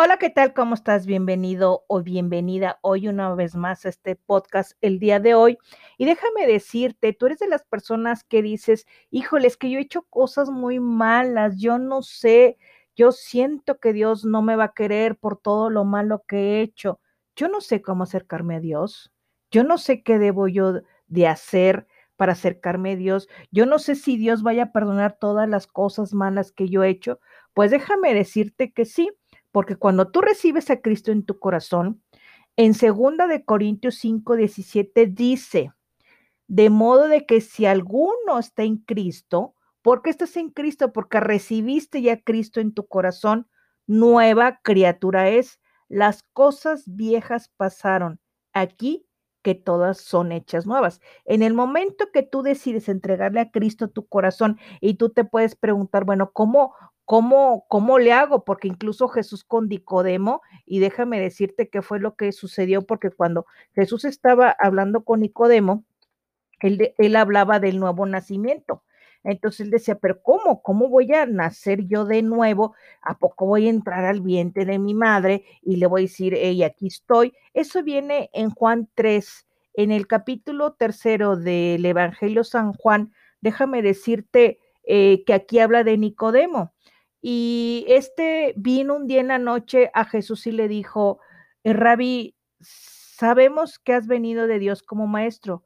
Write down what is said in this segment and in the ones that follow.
Hola, ¿qué tal? ¿Cómo estás? Bienvenido o bienvenida hoy una vez más a este podcast el día de hoy. Y déjame decirte, tú eres de las personas que dices, híjole, es que yo he hecho cosas muy malas, yo no sé, yo siento que Dios no me va a querer por todo lo malo que he hecho. Yo no sé cómo acercarme a Dios. Yo no sé qué debo yo de hacer para acercarme a Dios. Yo no sé si Dios vaya a perdonar todas las cosas malas que yo he hecho. Pues déjame decirte que sí porque cuando tú recibes a Cristo en tu corazón, en 2 de Corintios 5, 17 dice, de modo de que si alguno está en Cristo, ¿por qué estás en Cristo? Porque recibiste ya a Cristo en tu corazón, nueva criatura es. Las cosas viejas pasaron. Aquí que todas son hechas nuevas. En el momento que tú decides entregarle a Cristo tu corazón y tú te puedes preguntar, bueno, ¿cómo, ¿Cómo, ¿Cómo le hago? Porque incluso Jesús con Nicodemo, y déjame decirte qué fue lo que sucedió, porque cuando Jesús estaba hablando con Nicodemo, él, él hablaba del nuevo nacimiento. Entonces él decía, pero ¿cómo? ¿Cómo voy a nacer yo de nuevo? ¿A poco voy a entrar al vientre de mi madre y le voy a decir, hey, aquí estoy? Eso viene en Juan 3, en el capítulo tercero del Evangelio San Juan. Déjame decirte eh, que aquí habla de Nicodemo. Y este vino un día en la noche a Jesús y le dijo, eh, Rabbi, sabemos que has venido de Dios como maestro,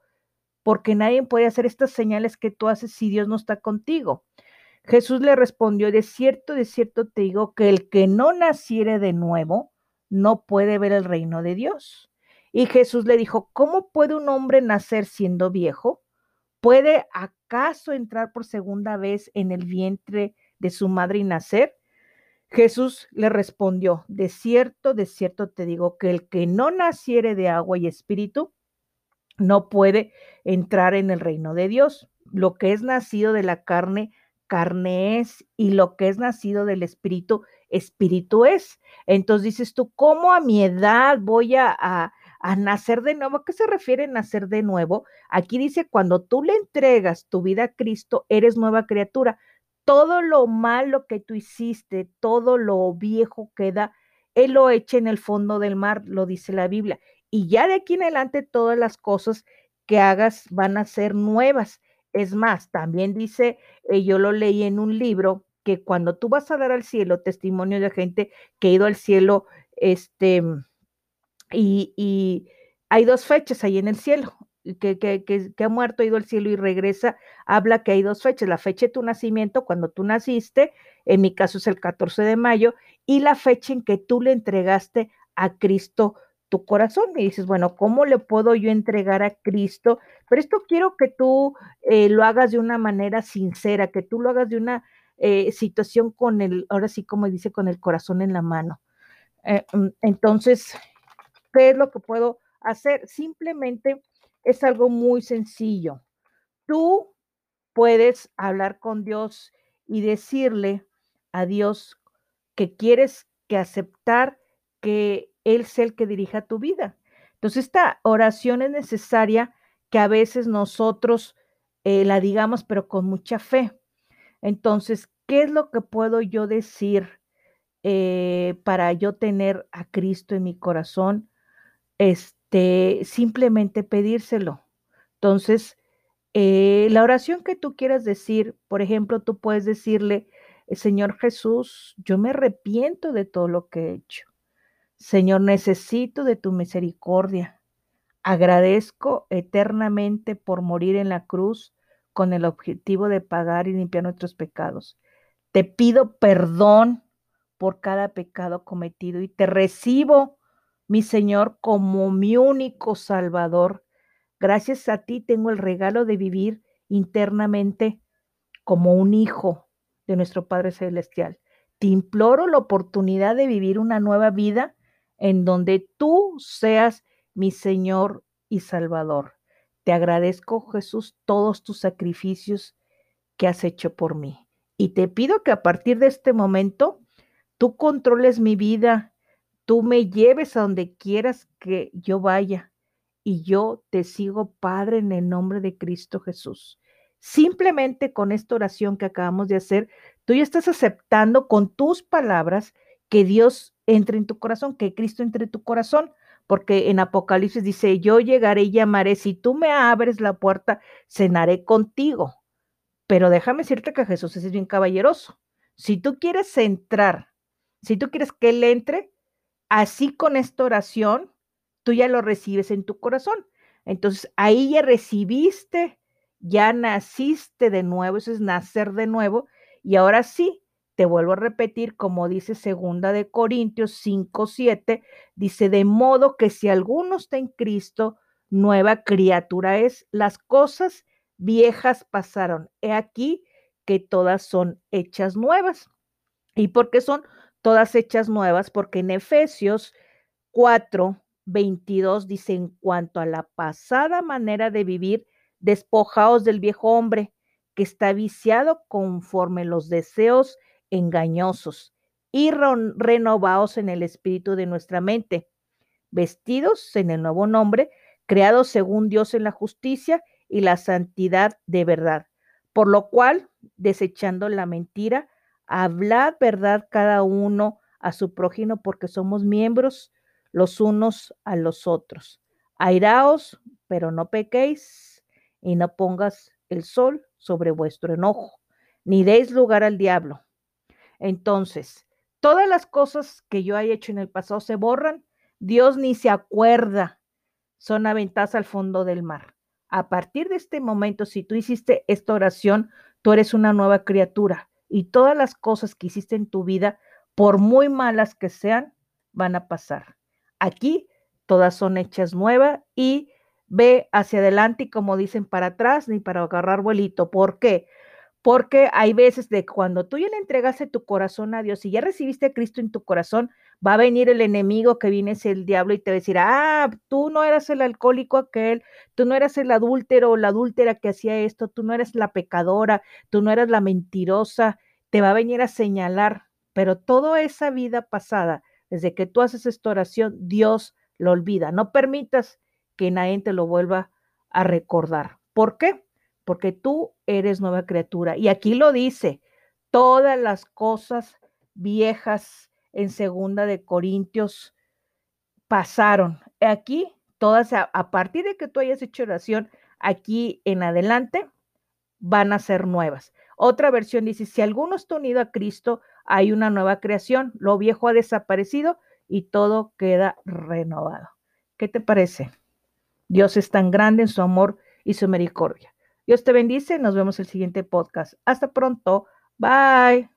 porque nadie puede hacer estas señales que tú haces si Dios no está contigo. Jesús le respondió, de cierto, de cierto te digo que el que no naciere de nuevo no puede ver el reino de Dios. Y Jesús le dijo, ¿cómo puede un hombre nacer siendo viejo? ¿Puede acaso entrar por segunda vez en el vientre de su madre y nacer? Jesús le respondió, de cierto, de cierto te digo que el que no naciere de agua y espíritu no puede entrar en el reino de Dios. Lo que es nacido de la carne, carne es, y lo que es nacido del espíritu, espíritu es. Entonces dices tú, ¿cómo a mi edad voy a, a, nacer de nuevo? ¿A qué se refiere nacer de nuevo? Aquí dice, cuando tú le entregas tu vida a Cristo, eres nueva criatura todo lo malo que tú hiciste, todo lo viejo queda, Él lo echa en el fondo del mar, lo dice la Biblia. Y ya de aquí en adelante todas las cosas que hagas van a ser nuevas. Es más, también dice, eh, yo lo leí en un libro, que cuando tú vas a dar al cielo testimonio de gente que ha ido al cielo, este, y, y hay dos fechas ahí en el cielo que, que, que, ha muerto, ha ido al cielo y regresa, habla que hay dos fechas, la fecha de tu nacimiento, cuando tú naciste, en mi caso es el 14 de mayo, y la fecha en que tú le entregaste a Cristo tu corazón. Y dices, bueno, ¿cómo le puedo yo entregar a Cristo? Pero esto quiero que tú eh, lo hagas de una manera sincera, que tú lo hagas de una eh, situación con el, ahora sí como dice, con el corazón en la mano. Eh, mm, entonces, ¿qué es lo que puedo hacer? Simplemente es algo muy sencillo. Tú puedes hablar con Dios y decirle a Dios que quieres que aceptar que Él sea el que dirija tu vida. Entonces, esta oración es necesaria que a veces nosotros eh, la digamos, pero con mucha fe. Entonces, ¿qué es lo que puedo yo decir eh, para yo tener a Cristo en mi corazón? Este, simplemente pedírselo. Entonces, eh, la oración que tú quieras decir, por ejemplo, tú puedes decirle, Señor Jesús, yo me arrepiento de todo lo que he hecho. Señor, necesito de tu misericordia. Agradezco eternamente por morir en la cruz con el objetivo de pagar y limpiar nuestros pecados. Te pido perdón por cada pecado cometido y te recibo mi Señor, como mi único Salvador. Gracias a ti tengo el regalo de vivir internamente como un hijo de nuestro Padre Celestial. Te imploro la oportunidad de vivir una nueva vida en donde tú seas mi Señor y Salvador. Te agradezco, Jesús, todos tus sacrificios que has hecho por mí. Y te pido que a partir de este momento tú controles mi vida tú me lleves a donde quieras que yo vaya y yo te sigo, Padre, en el nombre de Cristo Jesús. Simplemente con esta oración que acabamos de hacer, tú ya estás aceptando con tus palabras que Dios entre en tu corazón, que Cristo entre en tu corazón, porque en Apocalipsis dice, yo llegaré y llamaré, si tú me abres la puerta, cenaré contigo. Pero déjame decirte que Jesús es bien caballeroso. Si tú quieres entrar, si tú quieres que Él entre, así con esta oración, tú ya lo recibes en tu corazón. Entonces ahí ya recibiste, ya naciste de nuevo, eso es nacer de nuevo. Y ahora sí, te vuelvo a repetir, como dice segunda de Corintios 5, 7, dice, de modo que si alguno está en Cristo, nueva criatura es, las cosas viejas pasaron. He aquí que todas son hechas nuevas. ¿Y por qué son todas hechas nuevas? Porque en Efesios 4, 22 dice, en cuanto a la pasada manera de vivir, despojaos del viejo hombre que está viciado conforme los deseos engañosos y renovaos en el espíritu de nuestra mente, vestidos en el nuevo nombre, creados según Dios en la justicia y la santidad de verdad. Por lo cual, desechando la mentira, hablad verdad cada uno a su prójimo, porque somos miembros los unos a los otros. Airaos, pero no pequéis, y no pongas el sol sobre vuestro enojo, ni deis lugar al diablo. Entonces, todas las cosas que yo haya hecho en el pasado se borran, Dios ni se acuerda, son aventadas al fondo del mar. A partir de este momento, si tú hiciste esta oración, tú eres una nueva criatura y todas las cosas que hiciste en tu vida, por muy malas que sean, van a pasar. Aquí todas son hechas nuevas y ve hacia adelante y como dicen para atrás ni para agarrar vuelito. ¿Por qué? Porque hay veces de cuando tú ya le entregaste tu corazón a Dios y ya recibiste a Cristo en tu corazón, va a venir el enemigo que viene es el diablo y te va a decir, ah, tú no eras el alcohólico aquel, tú no eras el adúltero o la adúltera que hacía esto, tú no eres la pecadora, tú no eras la mentirosa, te va a venir a señalar, pero toda esa vida pasada desde que tú haces esta oración, Dios lo olvida. No permitas que nadie te lo vuelva a recordar. ¿Por qué? Porque tú eres nueva criatura. Y aquí lo dice, todas las cosas viejas en segunda de Corintios pasaron. Aquí, todas, a, partir de que tú hayas hecho oración, aquí en adelante, van a ser nuevas. Otra versión dice, si alguno está unido a Cristo, hay una nueva creación, lo viejo ha desaparecido y todo queda renovado. ¿Qué te parece? Dios es tan grande en su amor y su misericordia. Dios te bendice, nos vemos el siguiente podcast. Hasta pronto, bye.